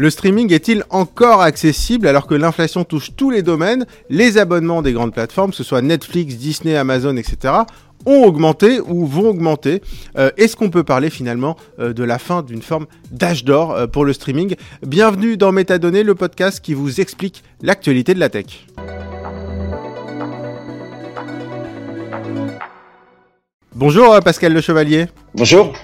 Le streaming est-il encore accessible alors que l'inflation touche tous les domaines Les abonnements des grandes plateformes, que ce soit Netflix, Disney, Amazon, etc., ont augmenté ou vont augmenter? Euh, est-ce qu'on peut parler finalement euh, de la fin d'une forme d'âge d'or euh, pour le streaming? Bienvenue dans Métadonnées, le podcast qui vous explique l'actualité de la tech. Bonjour Pascal Le Chevalier. Bonjour.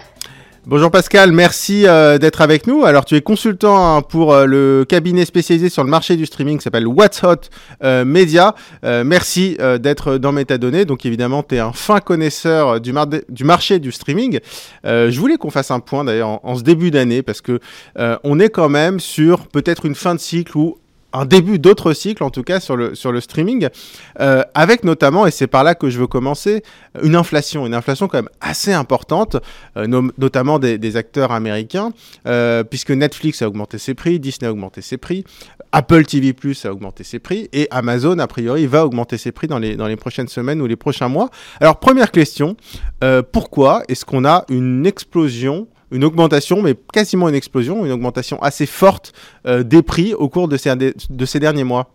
Bonjour Pascal, merci euh, d'être avec nous. Alors tu es consultant hein, pour euh, le cabinet spécialisé sur le marché du streaming qui s'appelle What's Hot euh, Media. merci d'être dans Métadonnées. Donc évidemment tu es un fin connaisseur du, marché du streaming. je voulais qu'on fasse un point d'ailleurs en, en, ce début d'année parce que on est quand même sur peut-être une fin de cycle où un début d'autres cycles, en tout cas sur le, sur le streaming, euh, avec notamment, et c'est par là que je veux commencer, une inflation, une inflation quand même assez importante, euh, notamment des, acteurs américains, euh, puisque Netflix a augmenté ses prix, Disney a augmenté ses prix, Apple TV Plus a augmenté ses prix, et Amazon, a priori, va augmenter ses prix dans les, dans les prochaines semaines ou les prochains mois. Alors, première question, pourquoi est-ce qu'on a une explosion une augmentation, mais quasiment une explosion, une augmentation assez forte euh, des prix au cours de ces, de ces derniers mois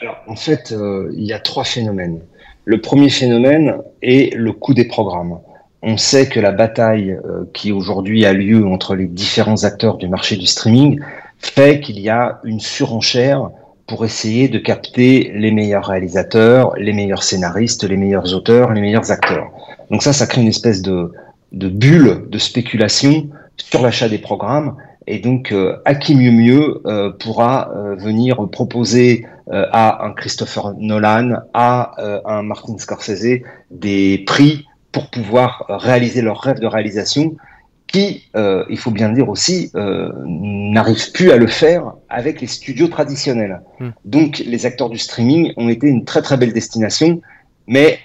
Alors, en fait, euh, il y a trois phénomènes. Le premier phénomène est le coût des programmes. On sait que la bataille euh, qui aujourd'hui a lieu entre les différents acteurs du marché du streaming fait qu'il y a une surenchère pour essayer de capter les meilleurs réalisateurs, les meilleurs scénaristes, les meilleurs auteurs, les meilleurs acteurs. Donc ça, ça crée une espèce de, de bulles de spéculation sur l'achat des programmes. Et donc, euh, à qui mieux mieux euh, pourra euh, venir proposer à un Christopher Nolan, à un Martin Scorsese des prix pour pouvoir réaliser leur rêve de réalisation qui, il faut bien dire aussi, n'arrivent plus à le faire avec les studios traditionnels. Hmm. Donc, les acteurs du streaming ont été une très très belle destination, mais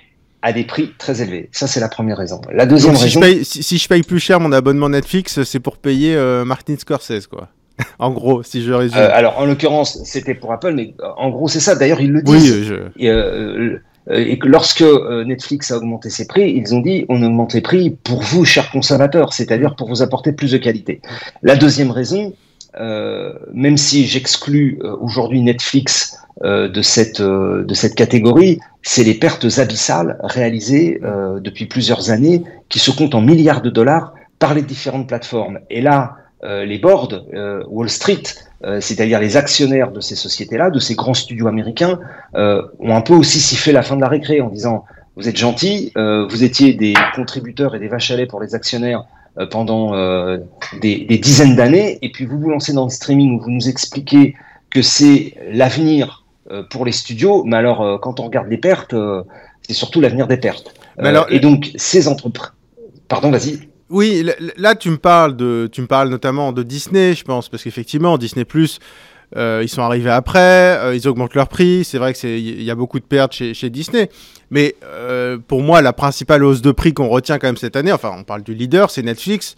à des prix très élevés. Ça, c'est la première raison. La deuxième si raison. Je paye, si, je paye plus cher mon abonnement Netflix, c'est pour payer euh, Martin Scorsese, quoi. en gros, si je résume. Euh, alors, en l'occurrence, c'était pour Apple, mais euh, en gros, c'est ça. D'ailleurs, ils le disent. Oui, et, que lorsque Netflix a augmenté ses prix, ils ont dit on augmente les prix pour vous, chers consommateurs, c'est-à-dire pour vous apporter plus de qualité. La deuxième raison, même si j'exclus aujourd'hui Netflix euh, de, cette, euh, de cette catégorie, c'est les pertes abyssales réalisées euh, depuis plusieurs années qui se comptent en milliards de dollars par les différentes plateformes. Et là, les boards, Wall Street, c'est-à-dire les actionnaires de ces sociétés-là, de ces grands studios américains, ont un peu aussi sifflé la fin de la récré en disant vous êtes gentils, vous étiez des contributeurs et des vaches à lait pour les actionnaires pendant des, des, dizaines d'années, et puis vous vous lancez dans le streaming où vous nous expliquez que c'est l'avenir euh, pour les studios, mais alors euh, quand on regarde les pertes, euh, c'est surtout l'avenir des pertes. Alors, et donc ces entreprises. Pardon, vas-y. Oui, là tu me parles de, tu me parles notamment de Disney, je pense, parce qu'effectivement Disney Plus. Ils sont arrivés après, ils augmentent leur prix. C'est vrai que c'est, il y a beaucoup de pertes chez, chez Disney. Mais pour moi, la principale hausse de prix qu'on retient quand même cette année, enfin, on parle du leader, c'est Netflix.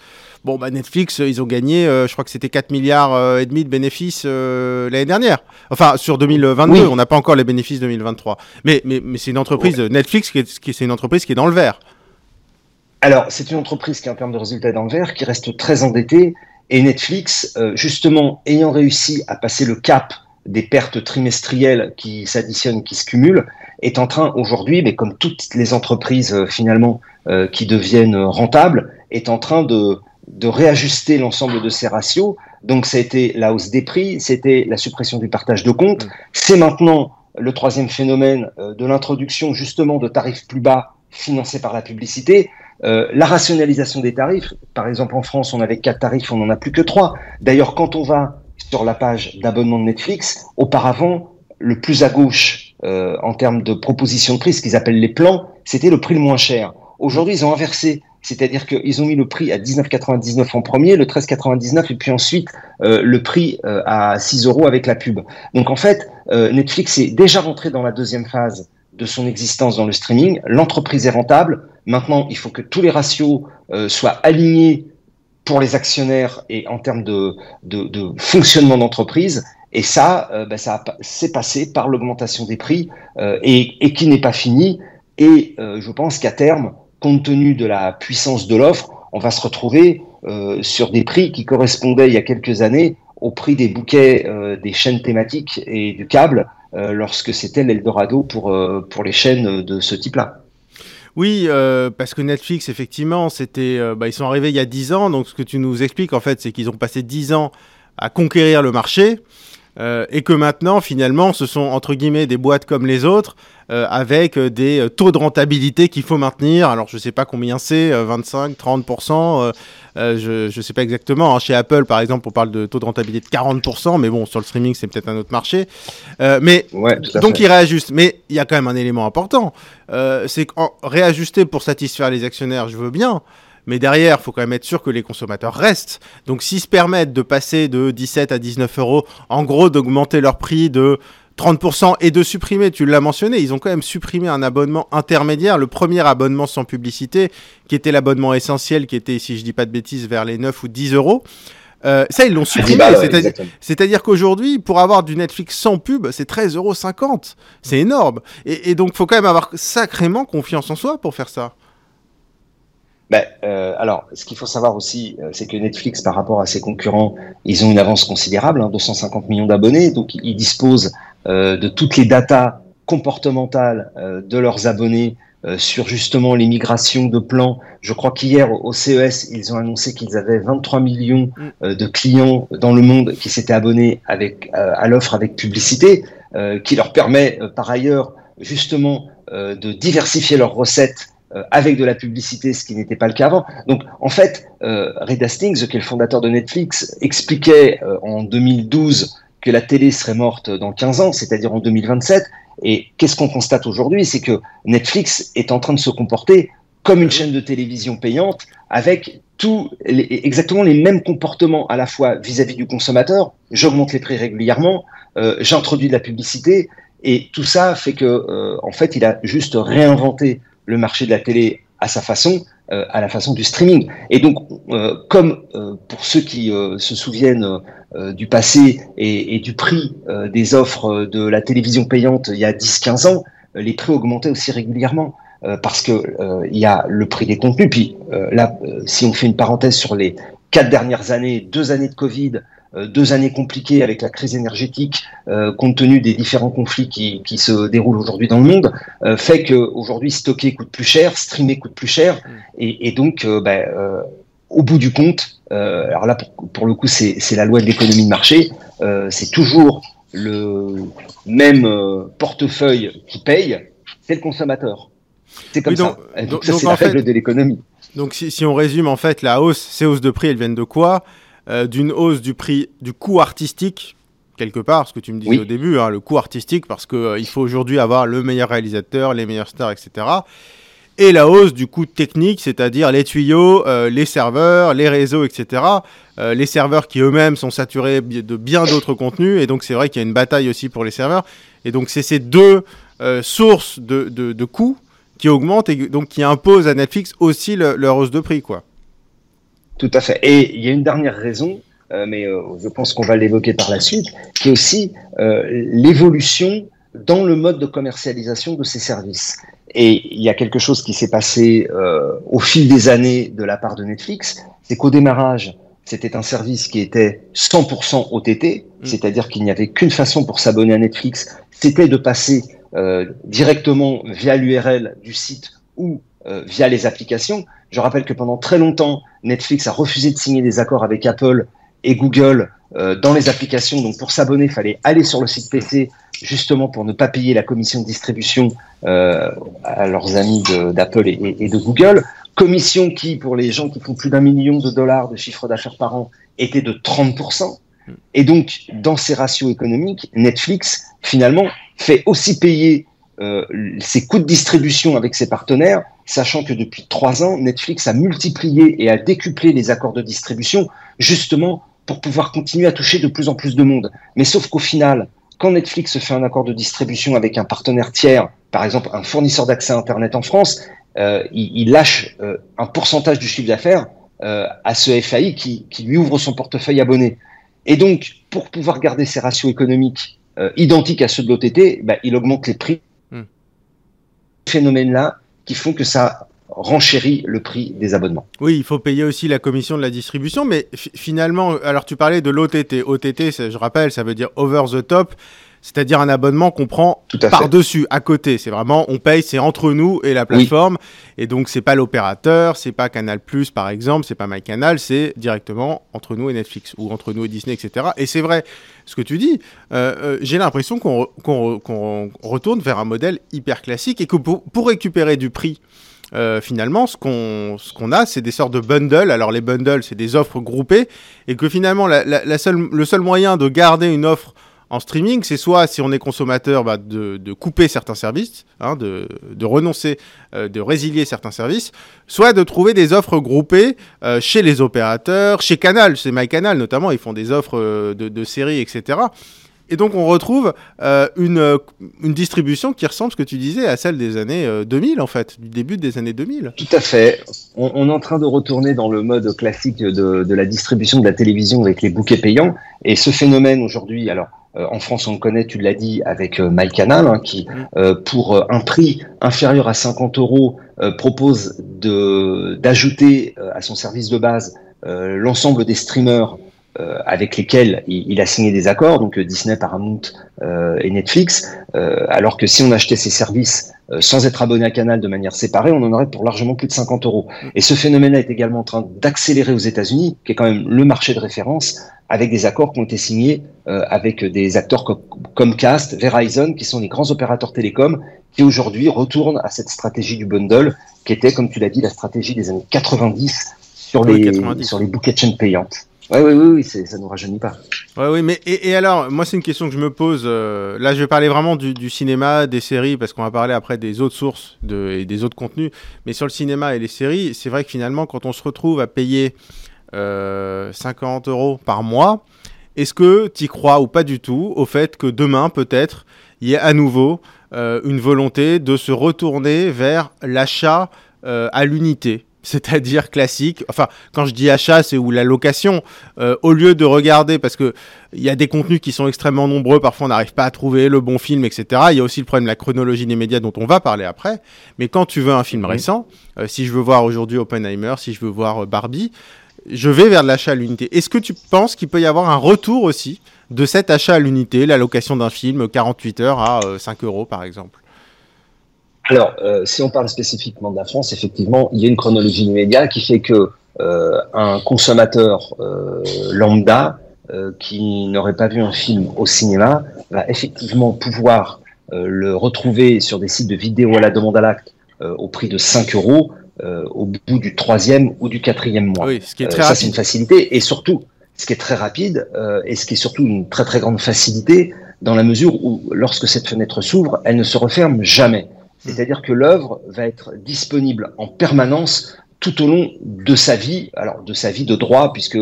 Bon, bah Netflix, ils ont gagné, euh, je crois que c'était 4 milliards euh, et demi de bénéfices euh, l'année dernière. Enfin, sur 2022, on n'a pas encore les bénéfices 2023. Mais, mais, mais c'est une entreprise, Netflix, qui est, c'est une entreprise qui est dans le vert. Alors, c'est une entreprise qui, en termes de résultats, est dans le vert, qui reste très endettée. Et Netflix, justement, ayant réussi à passer le cap des pertes trimestrielles qui s'additionnent, qui se cumulent, est en train aujourd'hui, mais comme toutes les entreprises finalement qui deviennent rentables, est en train de de réajuster l'ensemble de ces ratios. Donc, ça a été la hausse des prix, c'était la suppression du partage de comptes. Mm. C'est maintenant le troisième phénomène euh, de l'introduction justement de tarifs plus bas financés par la publicité. Euh, la rationalisation des tarifs, par exemple en France, on avait quatre tarifs, on n'en a plus que trois. D'ailleurs, quand on va sur la page d'abonnement de Netflix, auparavant, le plus à gauche euh, en termes de proposition de prix, ce qu'ils appellent les plans, c'était le prix le moins cher. Aujourd'hui, ils ont inversé. C'est-à-dire qu'ils ont mis le prix à 19,99 en premier, le 13,99 et puis ensuite euh, le prix à 6 euros avec la pub. Donc en fait, Netflix est déjà rentré dans la deuxième phase de son existence dans le streaming. L'entreprise est rentable. Maintenant, il faut que tous les ratios soient alignés pour les actionnaires et en termes de, fonctionnement d'entreprise. Et ça, ben ça s'est passé par l'augmentation des prix et, et, qui n'est pas fini. Et je pense qu'à terme, compte tenu de la puissance de l'offre, on va se retrouver euh, sur des prix qui correspondaient il y a quelques années au prix des bouquets des chaînes thématiques et du câble lorsque c'était l'Eldorado pour, pour les chaînes de ce type-là. Oui, euh, parce que Netflix, effectivement, c'était, euh, bah, ils sont arrivés il y a 10 ans. Donc, ce que tu nous expliques, en fait, c'est qu'ils ont passé 10 ans à conquérir le marché. Euh, et que maintenant, finalement, ce sont entre guillemets des boîtes comme les autres, euh, avec des taux de rentabilité qu'il faut maintenir. Alors, je ne sais pas combien c'est, 25, 30%, je ne sais pas exactement. Hein. Chez Apple, par exemple, on parle de taux de rentabilité de 40%, mais bon, sur le streaming, c'est peut-être un autre marché. mais donc, ils réajustent. Mais il y a quand même un élément important, c'est réajuster pour satisfaire les actionnaires, je veux bien. Mais derrière, il faut quand même être sûr que les consommateurs restent. Donc s'ils se permettent de passer de 17 à 19 euros, en gros d'augmenter leur prix de 30% et de supprimer, tu l'as mentionné, ils ont quand même supprimé un abonnement intermédiaire, le premier abonnement sans publicité, qui était l'abonnement essentiel, qui était, si je dis pas de bêtises, vers les 9 ou 10 euros. Euh, ça, ils l'ont supprimé. C'est-à-dire qu'aujourd'hui, pour avoir du Netflix sans pub, c'est 13,50 euros. C'est énorme. Et, et donc, faut quand même avoir sacrément confiance en soi pour faire ça. Ben, euh, alors, ce qu'il faut savoir aussi, euh, c'est que Netflix, par rapport à ses concurrents, ils ont une avance considérable, hein, 250 millions d'abonnés, donc ils disposent euh, de toutes les datas comportementales euh, de leurs abonnés euh, sur justement les migrations de plans. Je crois qu'hier au CES, ils ont annoncé qu'ils avaient 23 millions mm. de clients dans le monde qui s'étaient abonnés avec à l'offre avec publicité, qui leur permet par ailleurs justement de diversifier leurs recettes euh, avec de la publicité, ce qui n'était pas le cas avant. Donc, en fait, euh, Reed Hastings, qui est le fondateur de Netflix, expliquait euh, en 2012 que la télé serait morte dans 15 ans, c'est-à-dire en 2027. Et qu'est-ce qu'on constate aujourd'hui C'est que Netflix est en train de se comporter comme une chaîne de télévision payante, avec tout exactement les mêmes comportements à la fois vis-à-vis du consommateur. J'augmente les prix régulièrement, euh, j'introduis de la publicité, et tout ça fait que, en fait, il a juste réinventé le marché de la télé à sa façon, euh, à la façon du streaming. Et donc, euh, comme euh, pour ceux qui se souviennent du passé et, du prix des offres de la télévision payante il y a 10-15 ans, les prix augmentaient aussi régulièrement. parce que il y a le prix des contenus. Puis là, si on fait une parenthèse sur les quatre dernières années, deux années de Covid, deux années compliquées avec la crise énergétique, euh, compte tenu des différents conflits qui, qui se déroulent aujourd'hui dans le monde, euh, fait qu'aujourd'hui stocker coûte plus cher, streamer coûte plus cher, mm. et, et donc ben, au bout du compte, alors là pour, pour le coup c'est la loi de l'économie de marché, c'est toujours le même portefeuille qui paye, c'est le consommateur. C'est comme ça. Donc, ça c'est la règle de l'économie. Donc si, si, on résume en fait la hausse, ces hausses de prix elles viennent de quoi? Euh, d'une hausse du prix du coût artistique quelque part, ce que tu me disais au début, hein, le coût artistique, parce qu'il euh, il faut aujourd'hui avoir le meilleur réalisateur, les meilleures stars, etc. Et la hausse du coût technique, c'est-à-dire les tuyaux, euh, les serveurs, les réseaux, etc. les serveurs qui eux-mêmes sont saturés de bien d'autres contenus, et donc c'est vrai qu'il y a une bataille aussi pour les serveurs. Et donc c'est ces deux sources de, de, coûts qui augmentent et donc qui imposent à Netflix aussi leur hausse de prix, quoi. Tout à fait. Et il y a une dernière raison, euh, mais euh, je pense qu'on va l'évoquer par la suite, qui est aussi euh, l'évolution dans le mode de commercialisation de ces services. Et il y a quelque chose qui s'est passé au fil des années de la part de Netflix, c'est qu'au démarrage, c'était un service qui était 100% OTT, mmh. c'est-à-dire qu'il n'y avait qu'une façon pour s'abonner à Netflix, c'était de passer directement via l'URL du site ou via les applications. Je rappelle que pendant très longtemps, Netflix a refusé de signer des accords avec Apple et Google euh, dans les applications. Donc pour s'abonner, il fallait aller sur le site PC justement pour ne pas payer la commission de distribution euh, à leurs amis d'Apple et, de Google. Commission qui, pour les gens qui font plus d'un million de dollars de chiffre d'affaires par an, était de 30%. Et donc, dans ces ratios économiques, Netflix, finalement, fait aussi payer euh, ses coûts de distribution avec ses partenaires, sachant que depuis trois ans, Netflix a multiplié et a décuplé les accords de distribution, justement pour pouvoir continuer à toucher de plus en plus de monde. Mais sauf qu'au final, quand Netflix fait un accord de distribution avec un partenaire tiers, par exemple un fournisseur d'accès à Internet en France, euh, il, lâche euh, un pourcentage du chiffre d'affaires à ce FAI qui, lui ouvre son portefeuille abonné. Et donc, pour pouvoir garder ses ratios économiques identiques à ceux de l'OTT, bah, il augmente les prix phénomènes-là qui font que ça renchérit le prix des abonnements. Oui, il faut payer aussi la commission de la distribution, mais finalement, alors tu parlais de l'OTT. OTT, je rappelle, ça veut dire over the top c'est-à-dire un abonnement qu'on prend par-dessus, à côté. C'est vraiment, on paye, c'est entre nous et la plateforme. Et donc, c'est pas l'opérateur, c'est pas Canal Plus, par exemple, c'est pas MyCanal, c'est directement entre nous et Netflix, ou entre nous et Disney, etc. Et c'est vrai, ce que tu dis, euh, euh, j'ai l'impression qu'on retourne vers un modèle hyper classique et que pour, récupérer du prix, euh, finalement, ce qu'on qu'on a, c'est des sortes de bundles. Alors les bundles, c'est des offres groupées, et que finalement, la seule, le seul moyen de garder une offre en streaming, c'est soit, si on est consommateur, bah, de, couper certains services, hein, de, renoncer, euh, de résilier certains services, soit de trouver des offres groupées euh, chez les opérateurs, chez Canal, chez MyCanal notamment, ils font des offres euh, de, séries, etc. Et donc on retrouve une, distribution qui ressemble, ce que tu disais, à celle des années 2000, en fait, du début des années 2000. Tout à fait. On, est en train de retourner dans le mode classique de, la distribution de la télévision avec les bouquets payants. Et ce phénomène aujourd'hui, alors en France, on le connaît, tu l'as dit, avec euh, MyCanal, hein, qui, mm. euh, pour un prix inférieur à 50 euros, propose d'ajouter à son service de base l'ensemble des streamers avec lesquels il, a signé des accords, donc Disney, Paramount et Netflix, alors que si on achetait ces services sans être abonné à Canal de manière séparée, on en aurait pour largement plus de 50 euros. Et ce phénomène-là est également en train d'accélérer aux États-Unis, qui est quand même le marché de référence, avec des accords qui ont été signés euh, avec des acteurs comme Comcast, Verizon, qui sont les grands opérateurs télécoms, qui aujourd'hui retournent à cette stratégie du bundle, qui était, comme tu l'as dit, la stratégie des années 90 sur les, sur les bouquets de chaînes payantes. Oui, oui, oui, oui ça ne nous rajeunit pas. Oui, oui, mais et, alors, moi, c'est une question que je me pose. Euh, là, je vais parler vraiment du, cinéma, des séries, parce qu'on va parler après des autres sources et des autres contenus. Mais sur le cinéma et les séries, c'est vrai que finalement, quand on se retrouve à payer 50 euh, euros par mois. Est-ce que tu crois ou pas du tout au fait que demain, peut-être, il y ait à nouveau euh, une volonté de se retourner vers l'achat euh, à l'unité? C'est-à-dire classique. Enfin, quand je dis achat, c'est ou la location. au lieu de regarder, parce que il y a des contenus qui sont extrêmement nombreux, parfois on n'arrive pas à trouver le bon film, etc. Il y a aussi le problème de la chronologie des médias dont on va parler après. Mais quand tu veux un film récent, si je veux voir aujourd'hui Oppenheimer, si je veux voir Barbie, je vais vers l'achat à l'unité. Est-ce que tu penses qu'il peut y avoir un retour aussi de cet achat à l'unité, la location d'un film 48 heures à 5 euh, euros par exemple? Alors, euh, si on parle spécifiquement de la France, effectivement, il y a une chronologie immédiate qui fait que euh, un consommateur lambda qui n'aurait pas vu un film au cinéma va effectivement pouvoir le retrouver sur des sites de vidéo à la demande à l'acte au prix de 5 euros euh, au bout du troisième ou du quatrième mois. Oui, ce qui est euh, très ça, c'est une facilité. Et surtout, ce qui est très rapide euh, et ce qui est surtout une très très grande facilité dans la mesure où lorsque cette fenêtre s'ouvre, elle ne se referme jamais. Hmm. C'est-à-dire que l'œuvre va être disponible en permanence tout au long de sa vie, alors de sa vie de droit, puisque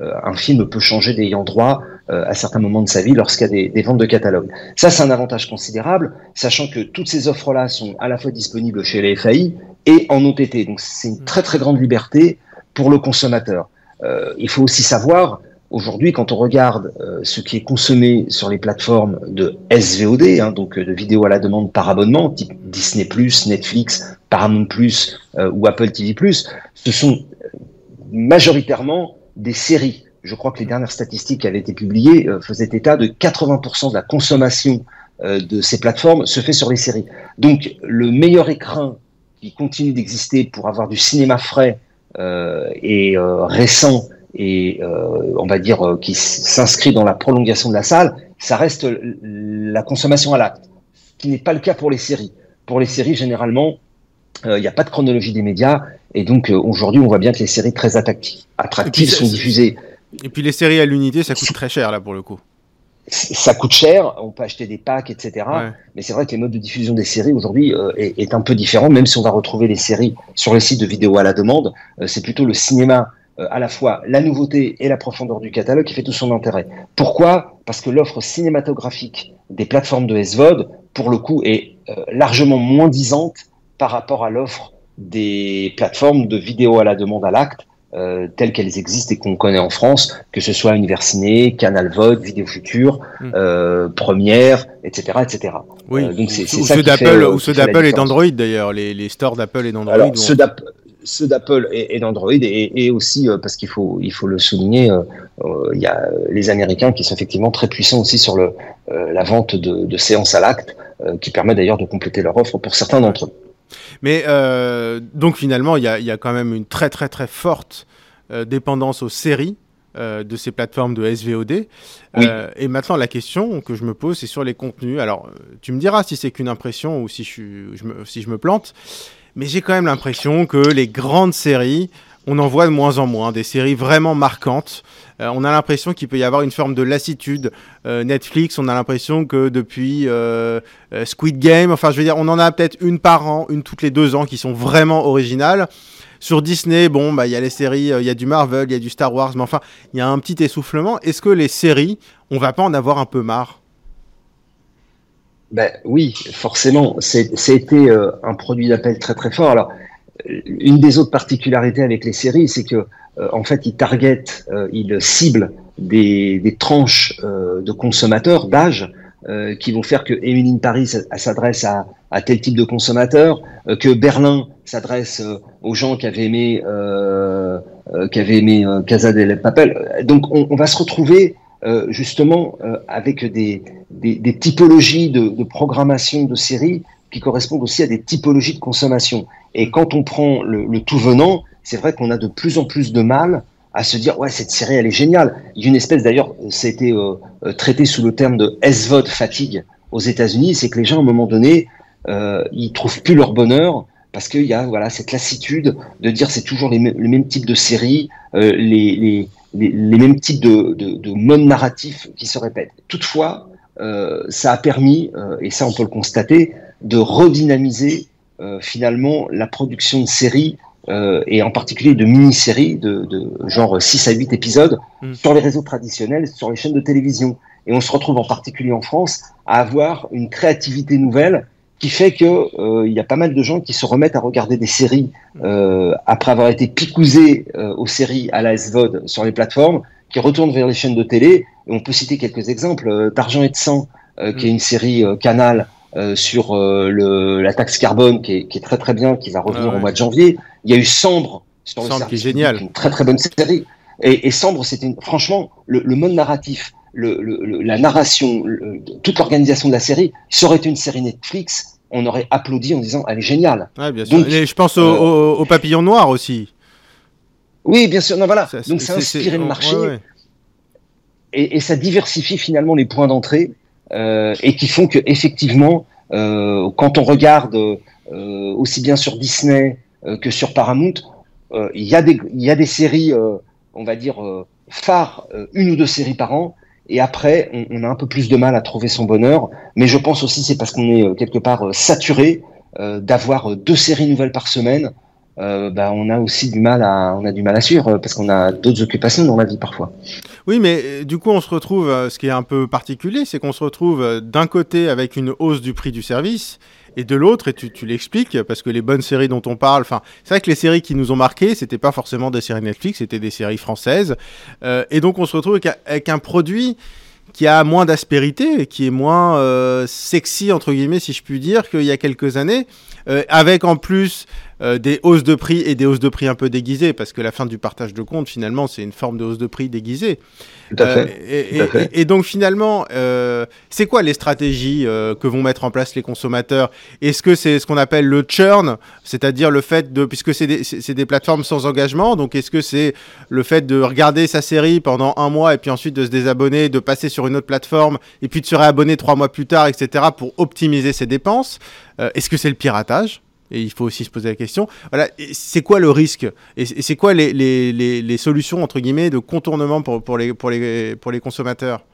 un film peut changer d'ayant droit à certains moments de sa vie lorsqu'il y a des, des, ventes de catalogue. Ça, c'est un avantage considérable, sachant que toutes ces offres-là sont à la fois disponibles chez les FAI et en OTT. Donc c'est une très très grande liberté pour le consommateur. Euh, il faut aussi savoir, aujourd'hui, quand on regarde euh, ce qui est consommé sur les plateformes de SVOD, hein, donc euh, de vidéos à la demande par abonnement, type Disney+, Netflix, Paramount+, euh, ou Apple TV+, ce sont majoritairement des séries. Je crois que les dernières statistiques qui avaient été publiées faisaient état de 80% de la consommation de ces plateformes se fait sur les séries. Donc le meilleur écran qui continue d'exister pour avoir du cinéma frais et récent et euh, on va dire euh, qui s'inscrit dans la prolongation de la salle, ça reste la consommation à l'acte, ce qui n'est pas le cas pour les séries. Pour les séries, généralement, il n'y a pas de chronologie des médias et donc aujourd'hui, on voit bien que les séries très attractives sont diffusées. Et puis les séries à l'unité, ça coûte très cher là pour le coup ça coûte cher, on peut acheter des packs, etc. Mais c'est vrai que les modes de diffusion des séries aujourd'hui euh, est, un peu différent, même si on va retrouver les séries sur les sites de vidéo à la demande. Euh, c'est plutôt le cinéma, euh, à la fois la nouveauté et la profondeur du catalogue qui fait tout son intérêt. Pourquoi? Parce que l'offre cinématographique des plateformes de SVOD, pour le coup, est largement moins disante par rapport à l'offre des plateformes de vidéo à la demande à l'acte, euh, telles qu'elles existent et qu'on connaît en France, que ce soit Univers Ciné, Canal Vote, Vidéo Future, mm. euh, Première, etc., etc. Oui. Euh, donc c'est ceux d'Apple ou ceux d'Apple et d'Android d'ailleurs, les, les, stores d'Apple et d'Android. Alors ceux d'Apple et, d'Android et, et, aussi parce qu'il faut il faut le souligner, il y a les Américains qui sont effectivement très puissants aussi sur le la vente de, de séances à l'acte, qui permet d'ailleurs de compléter leur offre pour certains d'entre eux. Mais euh, donc finalement, il y a, quand même une très très très forte euh, dépendance aux séries euh, de ces plateformes de SVOD. et maintenant, la question que je me pose, c'est sur les contenus. Alors, tu me diras si c'est qu'une impression ou si je, me, si je me plante, mais j'ai quand même l'impression que les grandes séries on en voit de moins en moins, des séries vraiment marquantes. Euh, on a l'impression qu'il peut y avoir une forme de lassitude. Euh, Netflix, on a l'impression que depuis euh, Squid Game, enfin je veux dire, on en a peut-être une par an, une toutes les deux ans qui sont vraiment originales. Sur Disney, bon, bah il y a les séries, il y a du Marvel, il y a du Star Wars, mais enfin, il y a un petit essoufflement. Est-ce que les séries, on va pas en avoir un peu marre? Ben, oui, forcément. C'était un produit d'appel très très fort. Alors, une des autres particularités avec les séries, c'est que euh, en fait, ils targetent, euh, ils ciblent des, des tranches euh, de consommateurs d'âge qui vont faire que Emily Paris s'adresse à, à, tel type de consommateur, que Berlin s'adresse aux gens qui avaient aimé, qui avaient aimé Casa del Papel. Donc, on, on va se retrouver justement avec des, typologies de, programmation de séries qui correspondent aussi à des typologies de consommation. Et quand on prend le, tout venant, c'est vrai qu'on a de plus en plus de mal à se dire ouais cette série elle est géniale. Une espèce d'ailleurs, été euh, euh, traité sous le terme de SVOD fatigue aux États-Unis, c'est que les gens à un moment donné euh, ils trouvent plus leur bonheur parce qu'il y a voilà cette lassitude de dire c'est toujours les, le même type de série, euh, les, les, les, les, mêmes types de, de, de modes narratifs qui se répètent. Toutefois, euh, ça a permis, et ça on peut le constater, de redynamiser euh, finalement la production de séries euh, et en particulier de mini-séries de, de, genre 6 à 8 épisodes mm. sur les réseaux traditionnels, sur les chaînes de télévision. Et on se retrouve en particulier en France à avoir une créativité nouvelle qui fait que euh, il y a pas mal de gens qui se remettent à regarder des séries euh, après avoir été picousés euh, aux séries à la SVOD sur les plateformes, qui retournent vers les chaînes de télé. Et on peut citer quelques exemples d'Argent et de sang, qui est mm. une série Canal sur le, la taxe carbone qui est, qui est, très très bien, qui va revenir ah au mois de janvier. Il y a eu Sambre sur Sambre le qui est génial. une très très bonne série. Et, et Sambre, c'était franchement le, le, mode narratif, le, la narration, toute l'organisation de la série, ça aurait été une série Netflix, on aurait applaudi en disant elle est géniale. Ouais, bien sûr. Donc, et je pense au, euh, au, papillon noir aussi. Oui, bien sûr. Non, voilà. Donc ça a inspiré le marché. Ouais, et, et, ça diversifie finalement les points d'entrée euh, et qui font que effectivement, euh, quand on regarde euh, aussi bien sur Disney que sur Paramount, il y a des il y a des séries, on va dire phares, une ou deux séries par an. Et après, on, a un peu plus de mal à trouver son bonheur. Mais je pense aussi c'est parce qu'on est quelque part saturé d'avoir deux séries nouvelles par semaine. Euh, bah, on a aussi du mal à on a du mal à suivre parce qu'on a d'autres occupations dans la vie parfois. Oui, mais euh, du coup, on se retrouve, euh, ce qui est un peu particulier, c'est qu'on se retrouve d'un côté avec une hausse du prix du service et de l'autre, et tu, l'expliques, parce que les bonnes séries dont on parle, enfin, c'est vrai que les séries qui nous ont marqué, c'était pas forcément des séries Netflix, c'était des séries françaises, euh, et donc on se retrouve avec, avec un produit qui a moins d'aspérité, qui est moins euh, sexy entre guillemets, si je puis dire, qu'il y a quelques années, euh, avec en plus euh, des hausses de prix et des hausses de prix un peu déguisées, parce que la fin du partage de compte, finalement, c'est une forme de hausse de prix déguisée. Tout à fait. Euh, et, donc, finalement, euh, c'est quoi les stratégies que vont mettre en place les consommateurs? Est-ce que c'est ce qu'on appelle le churn, c'est-à-dire le fait de, puisque c'est des, des, plateformes sans engagement, donc est-ce que c'est le fait de regarder sa série pendant un mois et puis ensuite de se désabonner, de passer sur une autre plateforme et puis de se réabonner trois mois plus tard, etc., pour optimiser ses dépenses? Est-ce que c'est le piratage? Et il faut aussi se poser la question. Voilà, c'est quoi le risque? Et c'est quoi les, solutions entre guillemets de contournement pour, pour, les, pour, les, pour les consommateurs?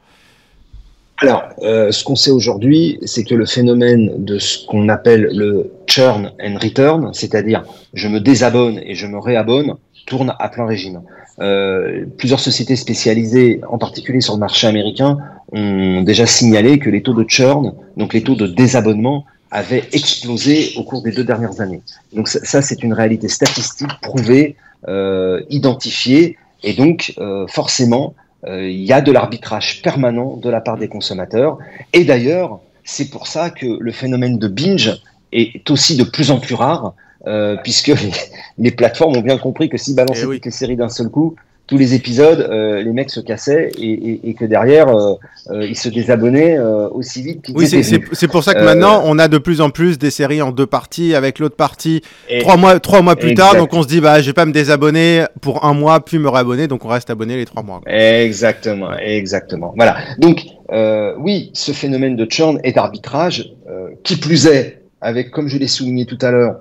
Alors, euh, ce qu'on sait aujourd'hui, c'est que le phénomène de ce qu'on appelle le churn and return, c'est-à-dire je me désabonne et je me réabonne, tourne à plein régime. Euh, plusieurs sociétés spécialisées, en particulier sur le marché américain, ont déjà signalé que les taux de churn, donc les taux de désabonnement, avait explosé au cours des deux dernières années. Donc ça, c'est une réalité statistique prouvée, euh, identifiée, et donc euh, forcément, euh, il y a de l'arbitrage permanent de la part des consommateurs. Et d'ailleurs, c'est pour ça que le phénomène de binge est aussi de plus en plus rare, euh, puisque les, plateformes ont bien compris que si balancer eh toutes les séries d'un seul coup, tous les épisodes, euh, les mecs se cassaient et, que derrière, euh, euh, ils se désabonnaient aussi vite. Oui, c'est pour ça que maintenant, on a de plus en plus des séries en deux parties, avec l'autre partie trois mois, trois mois plus tard. Donc on se dit, bah, je vais pas me désabonner pour un mois, puis me réabonner. Donc on reste abonné les trois mois. Exactement, exactement. Voilà. Donc oui, ce phénomène de churn et d'arbitrage, qui plus est, avec, comme je l'ai souligné tout à l'heure,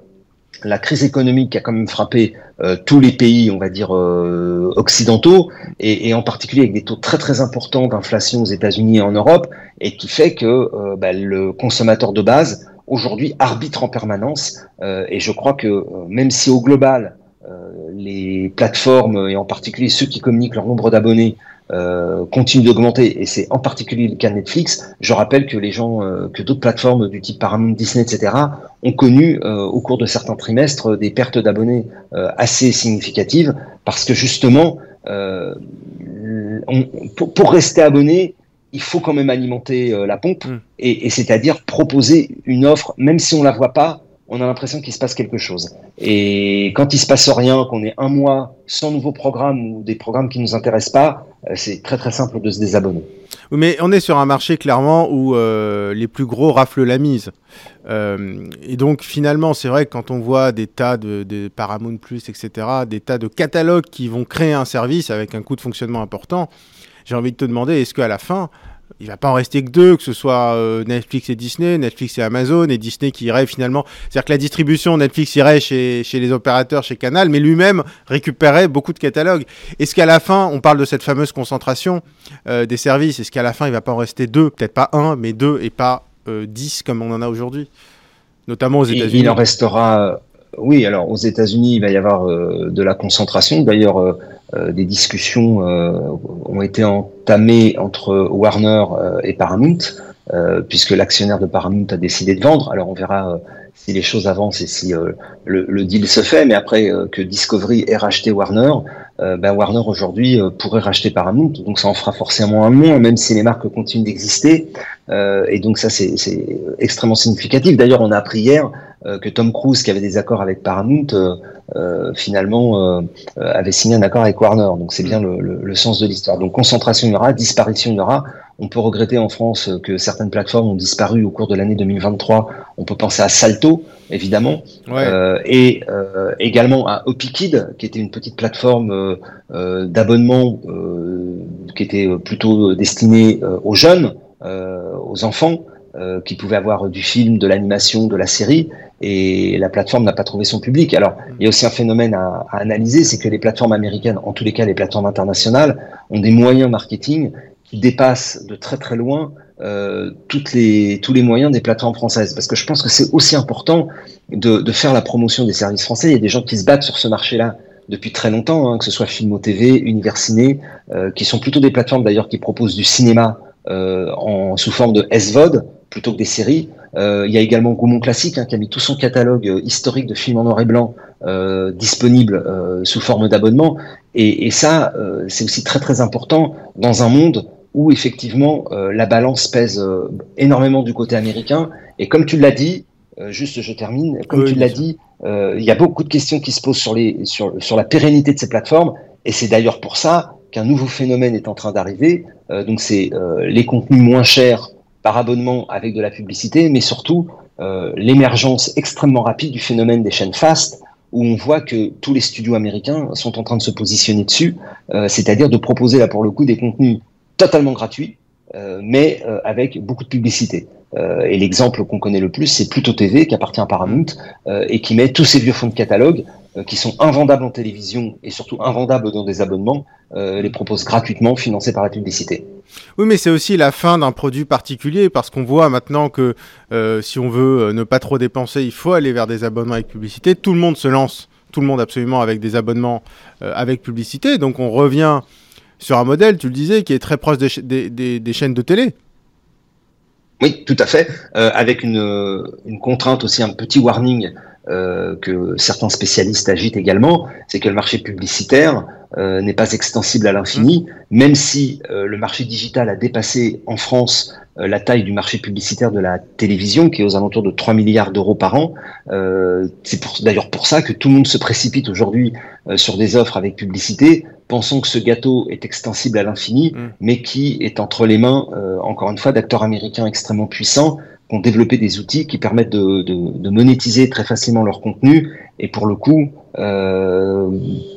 la crise économique a quand même frappé euh, tous les pays, on va dire, euh, occidentaux, et, en particulier avec des taux très très importants d'inflation aux États-Unis et en Europe, et qui fait que euh, bah, le consommateur de base, aujourd'hui, arbitre en permanence, et je crois que même si au global, les plateformes, et en particulier ceux qui communiquent leur nombre d'abonnés, euh, continue d'augmenter, et c'est en particulier le cas de Netflix. Je rappelle que les gens, euh, que d'autres plateformes du type Paramount, Disney, etc., ont connu euh, au cours de certains trimestres des pertes d'abonnés assez significatives, parce que justement, pour, rester abonné, il faut quand même alimenter la pompe, mm. et, et c'est-à-dire proposer une offre, même si on la voit pas, on a l'impression qu'il se passe quelque chose. Et quand il se passe rien, qu'on est un mois sans nouveaux programmes ou des programmes qui nous intéressent pas, euh, c'est très très simple de se désabonner. Mais on est sur un marché clairement où euh, les plus gros raflent la mise. Euh, et donc finalement, c'est vrai que quand on voit des tas de, de, Paramount Plus, etc., des tas de catalogues qui vont créer un service avec un coût de fonctionnement important, j'ai envie de te demander, est-ce qu'à la fin, il va pas en rester que deux, que ce soit euh, Netflix et Disney, Netflix et Amazon, et Disney qui irait finalement. C'est-à-dire que la distribution, Netflix irait chez, chez les opérateurs, chez Canal, mais lui-même récupérait beaucoup de catalogues. Est-ce qu'à la fin, on parle de cette fameuse concentration euh, des services, est-ce qu'à la fin, il va pas en rester deux, peut-être pas un, mais deux, et pas euh, dix comme on en a aujourd'hui Notamment aux États-Unis. Il en restera. Oui, alors aux États-Unis, il va y avoir de la concentration. D'ailleurs, euh, des discussions euh, ont été entamées entre Warner euh, et Paramount, puisque l'actionnaire de Paramount a décidé de vendre. Alors on verra si les choses avancent et si le, deal se fait, mais après que Discovery ait racheté Warner, ben Warner aujourd'hui pourrait racheter Paramount, donc ça en fera forcément un moins, même si les marques continuent d'exister. et donc ça c'est extrêmement significatif. D'ailleurs on a appris hier que Tom Cruise, qui avait des accords avec Paramount, euh, finalement euh, avait signé un accord avec Warner. Donc c'est bien le, le, le, sens de l'histoire. Donc concentration il y aura, disparition il y aura. On peut regretter en France que certaines plateformes ont disparu au cours de l'année 2023. On peut penser à Salto, évidemment, euh, et euh, également à Opikid, qui était une petite plateforme euh, d'abonnement qui était plutôt destinée aux jeunes, aux enfants. Euh, qui pouvaient avoir du film, de l'animation, de la série, et la plateforme n'a pas trouvé son public. Alors, il y a aussi un phénomène à, à analyser, c'est que les plateformes américaines, en tous les cas les plateformes internationales, ont des moyens marketing qui dépassent de très très loin euh, toutes les, tous les moyens des plateformes françaises. Parce que je pense que c'est aussi important de, de, faire la promotion des services français. Il y a des gens qui se battent sur ce marché-là depuis très longtemps, hein, que ce soit Filmo TV, Universiné, euh, qui sont plutôt des plateformes d'ailleurs qui proposent du cinéma euh, en, sous forme de SVOD, plutôt que des séries. Euh, il y a également Gaumont Classique hein, qui a mis tout son catalogue euh, historique de films en noir et blanc euh, disponible euh, sous forme d'abonnement. Et, et, ça, euh, c'est aussi très très important dans un monde où effectivement la balance pèse énormément du côté américain. Et comme tu l'as dit, juste je termine, comme tu l'as dit, il y a beaucoup de questions qui se posent sur, les, sur, sur la pérennité de ces plateformes. Et c'est d'ailleurs pour ça qu'un nouveau phénomène est en train d'arriver. donc c'est les contenus moins chers par abonnement avec de la publicité, mais surtout euh, l'émergence extrêmement rapide du phénomène des chaînes fast, où on voit que tous les studios américains sont en train de se positionner dessus, euh, c'est-à-dire de proposer là pour le coup des contenus totalement gratuits, euh, mais avec beaucoup de publicité. et l'exemple qu'on connaît le plus, c'est Pluto TV, qui appartient à Paramount, et qui met tous ces vieux fonds de catalogue qui sont invendables en télévision et surtout invendables dans des abonnements, les propose gratuitement, financés par la publicité. Oui, mais c'est aussi la fin d'un produit particulier parce qu'on voit maintenant que euh, si on veut euh, ne pas trop dépenser, il faut aller vers des abonnements avec publicité. Tout le monde se lance, tout le monde absolument avec des abonnements euh, avec publicité. Donc on revient sur un modèle, tu le disais, qui est très proche des, des, des, chaînes de télé. Oui, tout à fait, avec une, une contrainte aussi, un petit warning euh, que certains spécialistes agitent également, c'est que le marché publicitaire euh, n'est pas extensible à l'infini, même si euh, le marché digital a dépassé en France la taille du marché publicitaire de la télévision, qui est aux alentours de 3 milliards d'euros par an. c'est d'ailleurs pour ça que tout le monde se précipite aujourd'hui sur des offres avec publicité, pensant que ce gâteau est extensible à l'infini, mm. mais qui est entre les mains, encore une fois, d'acteurs américains extrêmement puissants ont développé des outils qui permettent de, de, monétiser très facilement leur contenu et pour le coup euh,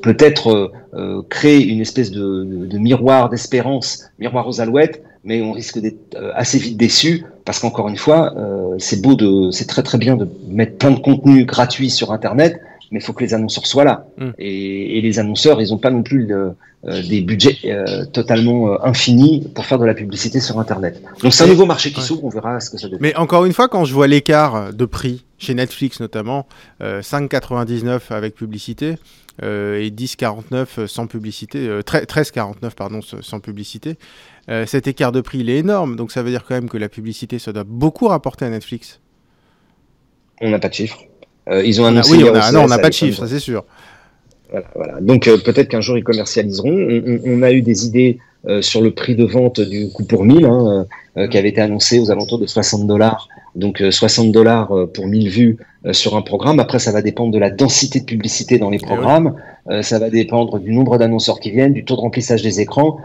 peut-être euh, créer une espèce de, de miroir d'espérance, miroir aux alouettes, mais on risque d'être euh, assez vite déçu parce qu'encore une fois, c'est beau de, c'est très très bien de mettre plein de contenu gratuit sur Internet, mais il faut que les annonceurs soient là. Mm. Et, et, les annonceurs, ils n'ont pas non plus le, euh, des budgets euh, totalement euh, infinis pour faire de la publicité sur Internet. Donc c'est un nouveau marché qui s'ouvre, on verra ce que ça devient. Mais encore une fois, quand je vois l'écart de prix chez Netflix notamment, 5,99 avec publicité et 10,49 sans publicité, 13,49 pardon sans publicité, cet écart de prix il est énorme. Donc ça veut dire quand même que la publicité ça doit beaucoup rapporter à Netflix. On n'a pas de chiffres. Ils ont annoncé. oui, on a, non, on n'a pas de chiffres, ça c'est sûr. Voilà, Donc euh, peut-être qu'un jour ils commercialiseront. On, a eu des idées euh, sur le prix de vente du coup pour 1000 hein, euh, qui avait été annoncé aux alentours de 60 dollars. Donc 60 dollars pour 1000 vues sur un programme. Après, ça va dépendre de la densité de publicité dans les eh programmes. ça va dépendre du nombre d'annonceurs qui viennent, du taux de remplissage des écrans.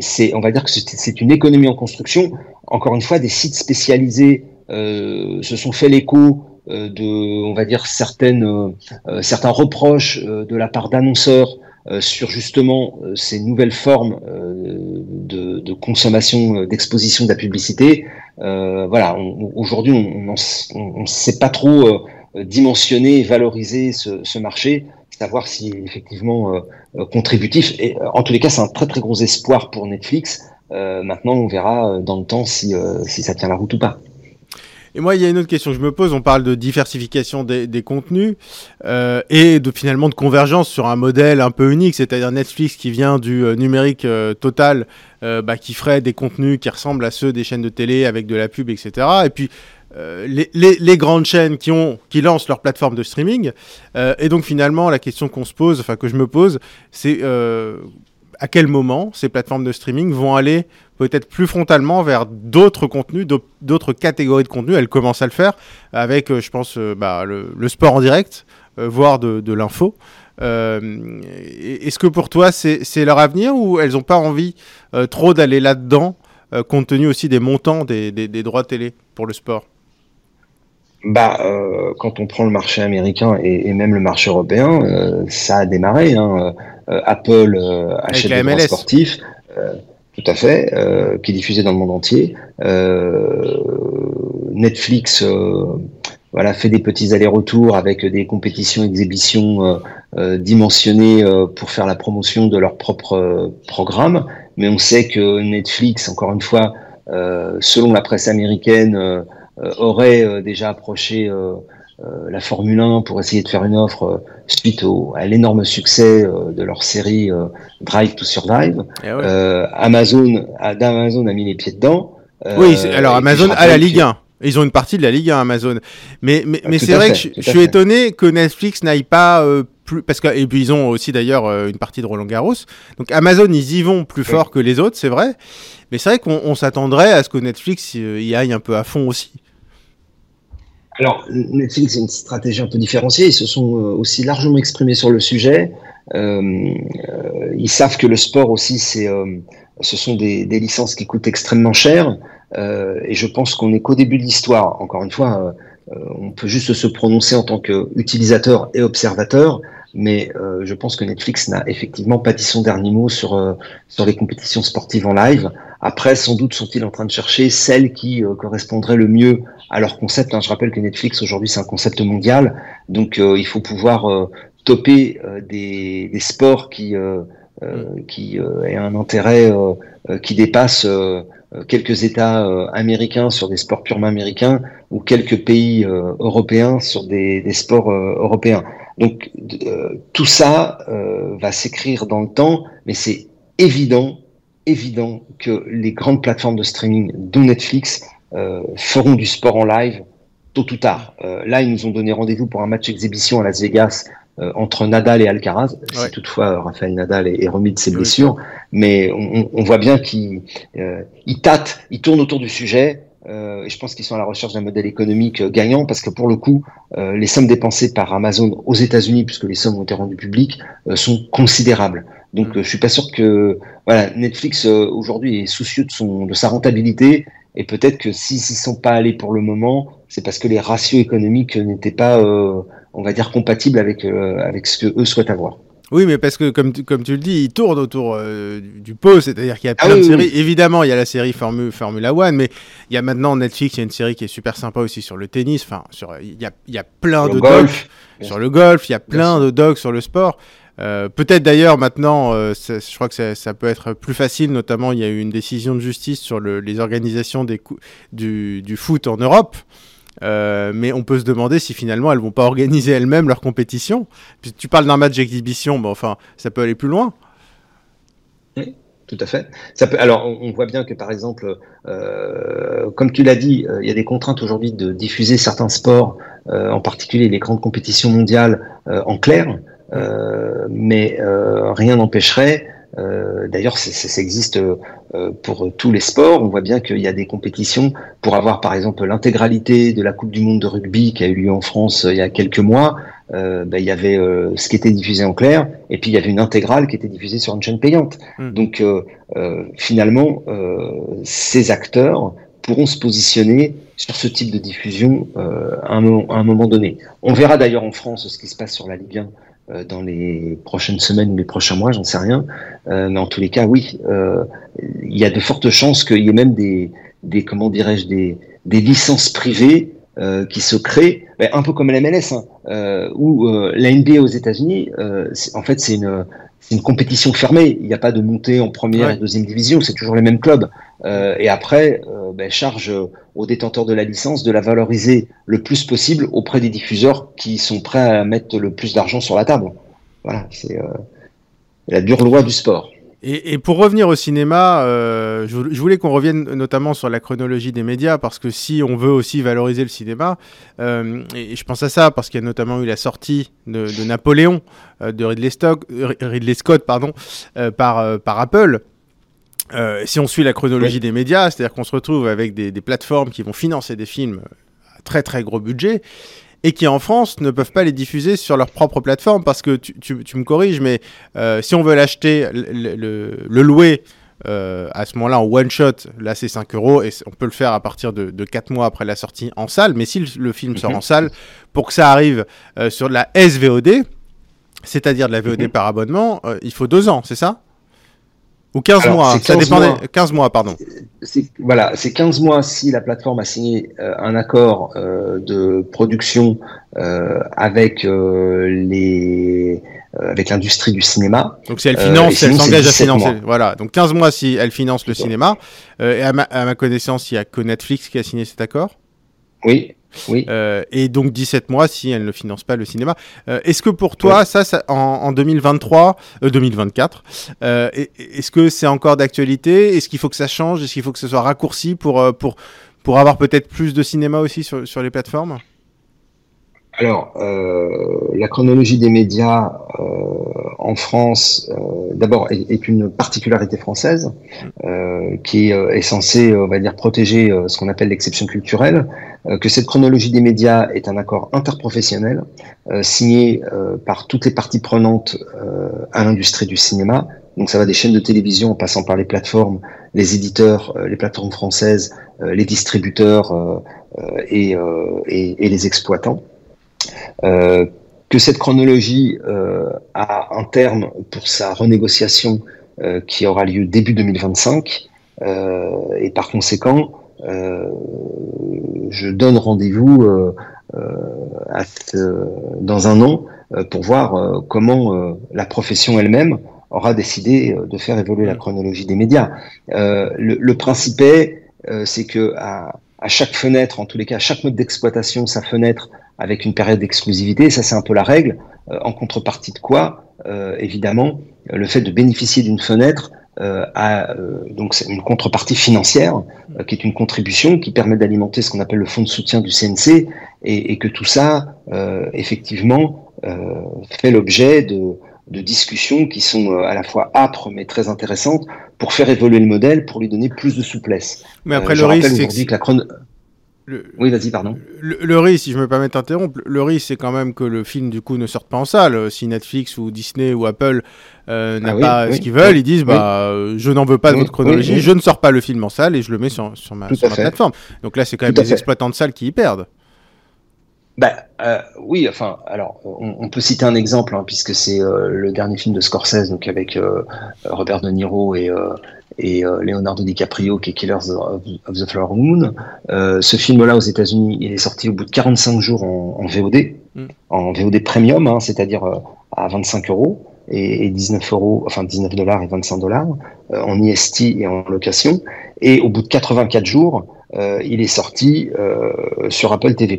c'est, on va dire que c'est une économie en construction. Encore une fois, des sites spécialisés se sont fait l'écho euh, de, on va dire, certaines, euh, euh, certains reproches de la part d'annonceurs sur justement ces nouvelles formes de, consommation, d'exposition de la publicité. voilà, aujourd'hui, on ne sait pas trop dimensionner valoriser ce, ce marché, savoir si effectivement contributif. Et en tous les cas, c'est un très très gros espoir pour Netflix. maintenant, on verra dans le temps si, si ça tient la route ou pas. Et moi, il y a une autre question que je me pose. On parle de diversification des, contenus euh, et de finalement de convergence sur un modèle un peu unique, c'est-à-dire Netflix qui vient du euh, numérique euh, total, bah, qui ferait des contenus qui ressemblent à ceux des chaînes de télé avec de la pub, etc. Et puis les, grandes chaînes qui, qui lancent leur plateforme de streaming. et donc finalement, la question qu'on se pose, enfin que je me pose, c'est à quel moment ces plateformes de streaming vont aller peut-être plus frontalement vers d'autres contenus, d'autres catégories de contenus. Elles commencent à le faire avec, euh, je pense, euh, bah, le, sport en direct, euh, voire de, l'info. Est-ce que pour toi, c'est leur avenir ou elles n'ont pas envie trop d'aller là-dedans, compte tenu aussi des montants des, droits télé pour le sport? Bah, quand on prend le marché américain et, même le marché européen, ça a démarré. Hein. Apple achète des droits sportifs. Tout à fait, euh, qui est diffusé dans le monde entier. Euh, Netflix euh, voilà, fait des petits allers-retours avec des compétitions, exhibitions dimensionnées pour faire la promotion de leur propre programme. Mais on sait que Netflix, encore une fois, selon la presse américaine, aurait déjà approché la Formule 1 pour essayer de faire une offre euh, suite au, à l'énorme succès euh, de leur série Drive to Survive. Eh Amazon, a, Amazon a mis les pieds dedans. oui, alors Amazon a la Ligue 1. Ils ont une partie de la Ligue 1 Amazon. Mais, mais, mais c'est vrai que je, suis étonné que Netflix n'aille pas plus. Parce que, et puis ils ont aussi d'ailleurs une partie de Roland Garros. Donc Amazon, ils y vont plus fort que les autres, c'est vrai. Mais c'est vrai qu'on s'attendrait à ce que Netflix y aille un peu à fond aussi. Alors, Netflix a une stratégie un peu différenciée. Ils se sont euh, aussi largement exprimés sur le sujet. Euh, euh, ils savent que le sport aussi, c'est, ce sont des, des, licences qui coûtent extrêmement cher. et je pense qu'on n'est qu'au début de l'histoire. Encore une fois, on peut juste se prononcer en tant qu'utilisateur et observateur mais euh, je pense que Netflix n'a effectivement pas dit son dernier mot sur, euh, sur les compétitions sportives en live. Après, sans doute sont-ils en train de chercher celles qui euh, correspondraient le mieux à leur concept. Hein. Je rappelle que Netflix aujourd'hui c'est un concept mondial, donc il faut pouvoir topper des, des, sports qui, qui aient un intérêt qui dépasse quelques États américains sur des sports purement américains ou quelques pays européens sur des, des sports européens. Donc euh, tout ça euh, va s'écrire dans le temps, mais c'est évident, évident que les grandes plateformes de streaming, dont Netflix, feront du sport en live tôt ou tard. là, ils nous ont donné rendez-vous pour un match exhibition à Las Vegas entre Nadal et Alcaraz, si toutefois Rafael Nadal est, remis de ses blessures, mais on, voit bien qu'il il tâte, il tourne autour du sujet, euh, et je pense qu'ils sont à la recherche d'un modèle économique euh, gagnant parce que pour le coup, euh, les sommes dépensées par Amazon aux États-Unis, puisque les sommes ont été rendues publiques, sont considérables. Donc, je suis pas sûr que voilà, Netflix aujourd'hui est soucieux de son de sa rentabilité et peut-être que s'ils s'y sont pas allés pour le moment, c'est parce que les ratios économiques n'étaient pas, on va dire, compatibles avec avec ce que eux souhaitent avoir. Oui, mais parce que, comme tu, comme tu le dis, il tourne autour euh, du pot, c'est-à-dire qu'il y a ah plein de séries. Évidemment, il y a la série Formula One, mais il y a maintenant Netflix, il y a une série qui est super sympa aussi sur le tennis. Enfin, sur, il, y a, il y a plein de docs sur le golf, il y a plein de docs sur le sport. Euh, Peut-être d'ailleurs maintenant, euh, je crois que ça, peut être plus facile, notamment il y a eu une décision de justice sur le, les organisations du, foot en Europe. Euh, mais on peut se demander si finalement elles vont pas organiser elles-mêmes leur compétition. Puis tu parles d'un match d'exhibition, bon, enfin, ça peut aller plus loin. Oui, tout à fait. Alors, on, voit bien que par exemple, comme tu l'as dit, il y a des contraintes aujourd'hui de diffuser certains sports, en particulier les grandes compétitions mondiales, en clair. Mais rien n'empêcherait euh, D'ailleurs, ça existe euh, pour tous les sports. On voit bien qu'il y a des compétitions pour avoir, par exemple, l'intégralité de la Coupe du Monde de rugby qui a eu lieu en France euh, il y a quelques mois. Euh, ben, il y avait euh, ce qui était diffusé en clair, et puis il y avait une intégrale qui était diffusée sur une chaîne payante. Hmm. Donc, finalement, ces acteurs pourront se positionner sur ce type de diffusion à un, à, un, moment donné. On verra d'ailleurs en France ce qui se passe sur la Ligue 1 euh, dans les prochaines semaines ou les prochains mois, j'en sais rien. Euh, mais en tous les cas, oui, euh, il y a de fortes chances qu'il y ait même des, des comment dirais-je, des, des licences privées euh, qui se créent, ben, un peu comme la MLS, hein, euh, où la NBA aux États-Unis, en fait, c'est une c'est une compétition fermée. Il n'y a pas de montée en première et deuxième division. C'est toujours les mêmes clubs. Euh, et après, euh, ben, charge aux détenteurs de la licence de la valoriser le plus possible auprès des diffuseurs qui sont prêts à mettre le plus d'argent sur la table. Voilà, c'est euh, la dure loi du sport. Et, pour revenir au cinéma, je, voulais qu'on revienne notamment sur la chronologie des médias, parce que si on veut aussi valoriser le cinéma, et je pense à ça parce qu'il y a notamment eu la sortie de, Napoléon de Ridley, Scott pardon, par, par Apple. Si on suit la chronologie des médias, c'est-à-dire qu'on se retrouve avec des, des, plateformes qui vont financer des films à très très gros budget, et qui en France ne peuvent pas les diffuser sur leur propre plateforme parce que tu, tu, me corriges, mais euh, si on veut l'acheter, le, le, louer euh, à ce moment-là en one shot, là c'est 5 euros et on peut le faire à partir de, de 4 mois après la sortie en salle. Mais si le, film sort en salle, pour que ça arrive euh, sur de la SVOD, c'est-à-dire de la VOD mhm. par abonnement, il faut 2 ans, c'est ça? Ou 15 mois, ça dépendait. 15 mois, pardon. Voilà, c'est 15 mois si la plateforme a signé euh, un accord euh, de production euh, avec les avec l'industrie du cinéma. Donc si elle finance, elle s'engage à financer. Voilà, donc 15 mois si elle finance le cinéma. et à ma, à ma connaissance, il n'y a que Netflix qui a signé cet accord? Oui, oui. Euh, et donc 17 mois si elle ne finance pas le cinéma. Euh, est-ce que pour toi, ça, ça, en, 2023, 2024, euh, est-ce que c'est encore d'actualité? Est-ce qu'il faut que ça change? Est-ce qu'il faut que ce soit raccourci pour, pour, pour avoir peut-être plus de cinéma aussi sur, sur les plateformes? Alors, la chronologie des médias en France, d'abord, est, une particularité française qui est, censée, on va dire, protéger ce qu'on appelle l'exception culturelle. Euh, que cette chronologie des médias est un accord interprofessionnel euh, signé euh, par toutes les parties prenantes à l'industrie du cinéma. Donc ça va des chaînes de télévision en passant par les plateformes, les éditeurs, les plateformes françaises, les distributeurs et, et, et, les exploitants. Que cette chronologie a un terme pour sa renégociation qui aura lieu début 2025 et par conséquent euh, je donne rendez-vous euh, euh, dans un an pour voir comment la profession elle-même aura décidé de faire évoluer la chronologie des médias. le, principe est, c'est que à, chaque fenêtre, en tous les cas, à chaque mode d'exploitation, sa fenêtre avec une période d'exclusivité, ça c'est un peu la règle. en contrepartie de quoi, évidemment, le fait de bénéficier d'une fenêtre a donc c'est une contrepartie financière qui est une contribution qui permet d'alimenter ce qu'on appelle le fonds de soutien du CNC et, et que tout ça effectivement fait l'objet de, de discussions qui sont à la fois âpres mais très intéressantes pour faire évoluer le modèle, pour lui donner plus de souplesse. Mais après le risque, c'est que la chron... oui, vas-y, pardon. Le, risque, si je me permets d'interrompre, le risque, c'est quand même que le film, du coup, ne sorte pas en salle. Si Netflix ou Disney ou Apple euh, n'a ah pas ce qu'ils veulent, ils disent, bah, je n'en veux pas de votre chronologie, je ne sors pas le film en salle et je le mets sur, sur ma, sur ma plateforme. Donc là, c'est quand même des exploitants de salles qui y perdent. Bah, euh, oui, enfin, alors, on, peut citer un exemple, hein, puisque c'est euh, le dernier film de Scorsese, donc avec euh, Robert De Niro et, et Leonardo DiCaprio, qui est Killers of, the Flower Moon. ce film-là, aux États-Unis, il est sorti au bout de 45 jours en, VOD, mm. en VOD premium, hein, c'est-à-dire à 25 euros et, 19 euros, enfin 19 dollars et 25 dollars en IST et en location. Et au bout de 84 jours, il est sorti sur Apple TV+.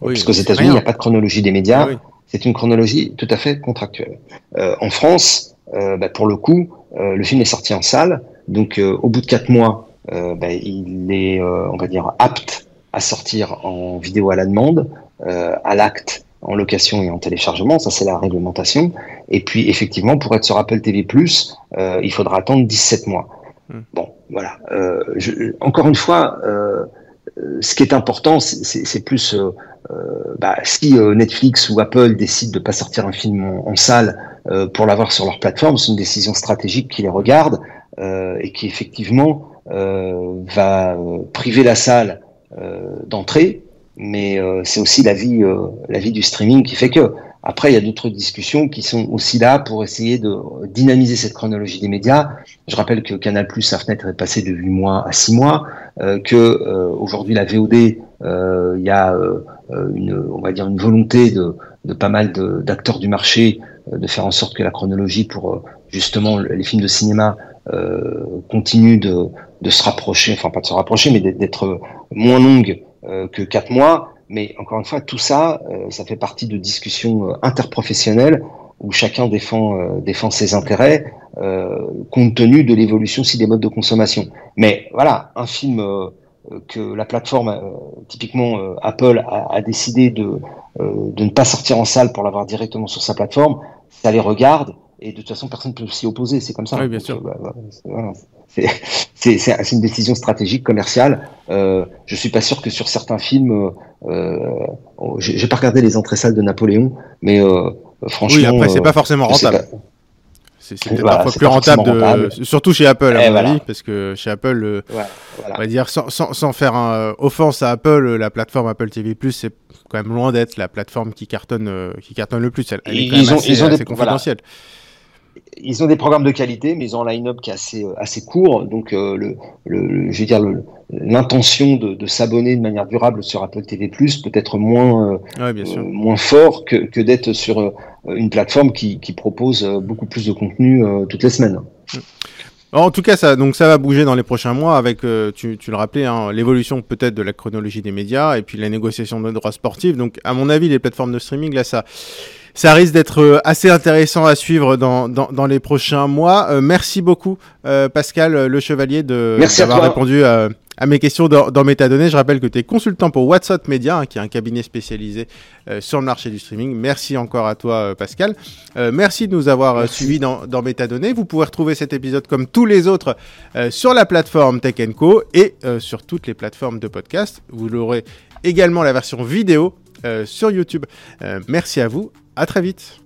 Oui, Puisqu'aux États-Unis, il n'y a pas de chronologie des médias. C'est une chronologie tout à fait contractuelle. Euh, en France, euh, bah, pour le coup, euh, le film est sorti en salle. Donc, euh, au bout de quatre mois, euh, bah, il est, on va dire, apte à sortir en vidéo à la demande, à l'acte, en location et en téléchargement. Ça, c'est la réglementation. Et puis, effectivement, pour être sur Apple TV+, il faudra attendre 17 mois. Hmm. Bon, voilà. Je, encore une fois, ce qui est important, c'est plus euh, bah, si euh, Netflix ou Apple décident de pas sortir un film en, salle euh, pour l'avoir sur leur plateforme, c'est une décision stratégique qui les regarde et qui effectivement va priver la salle d'entrée, mais c'est aussi la vie, la vie du streaming qui fait que. Après, il y a d'autres discussions qui sont aussi là pour essayer de dynamiser cette chronologie des médias. Je rappelle que Canal+, sa fenêtre est passée de 8 mois à 6 mois, euh, que euh, aujourd'hui la VOD, euh, il y a euh, une, on va dire une volonté de pas mal d'acteurs du marché de faire en sorte que la chronologie pour justement les films de cinéma continue de, de se rapprocher, enfin pas de se rapprocher, mais d'être moins longue que 4 mois. Mais encore une fois, tout ça, ça fait partie de discussions interprofessionnelles où chacun défend, défend ses intérêts euh, compte tenu de l'évolution aussi des modes de consommation. Mais voilà, un film euh, que la plateforme, euh, typiquement Apple, a, décidé de, de ne pas sortir en salle pour l'avoir directement sur sa plateforme, ça les regarde et de toute façon personne ne peut s'y opposer, c'est comme ça. Oui, bien sûr. Bah, bah, c'est une décision stratégique, commerciale. Euh, je suis pas sûr que sur certains films, euh, j'ai pas regardé les entrées salles de Napoléon, mais franchement. Oui, après c'est pas forcément rentable. C'est parfois plus rentable, surtout chez Apple, à mon avis, parce que chez Apple, euh, on va dire, sans, sans, faire un, euh, offense à Apple, la plateforme Apple TV+, c'est quand même loin d'être la plateforme qui cartonne, euh, qui cartonne le plus. Elle, est quand ils, ont, assez, ils ont des, confidentielle ils ont des programmes de qualité, mais ils ont un line-up qui est assez, euh, assez court. Donc, euh, le, le, je veux dire, l'intention de, de s'abonner de manière durable sur Apple TV Plus peut être moins, euh, moins fort que, que d'être sur une plateforme qui, qui, propose beaucoup plus de contenu toutes les semaines. En tout cas, ça, donc ça va bouger dans les prochains mois avec, tu, tu, le rappelais, hein, l'évolution peut-être de la chronologie des médias et puis la négociation de droits sportifs. Donc, à mon avis, les plateformes de streaming, là, ça, ça risque d'être euh, assez intéressant à suivre dans, dans, dans les prochains mois. Euh, merci beaucoup, euh, Pascal Le Chevalier, d'avoir répondu à, à, mes questions dans, dans Métadonnées. Je rappelle que tu es consultant pour WhatsApp Media, hein, qui est un cabinet spécialisé sur le marché du streaming. Merci encore à toi, Pascal. merci de nous avoir suivis dans, dans Métadonnées. Vous pouvez retrouver cet épisode comme tous les autres sur la plateforme Tech Co et sur toutes les plateformes de podcast. Vous l'aurez également la version vidéo sur YouTube. merci à vous à très vite.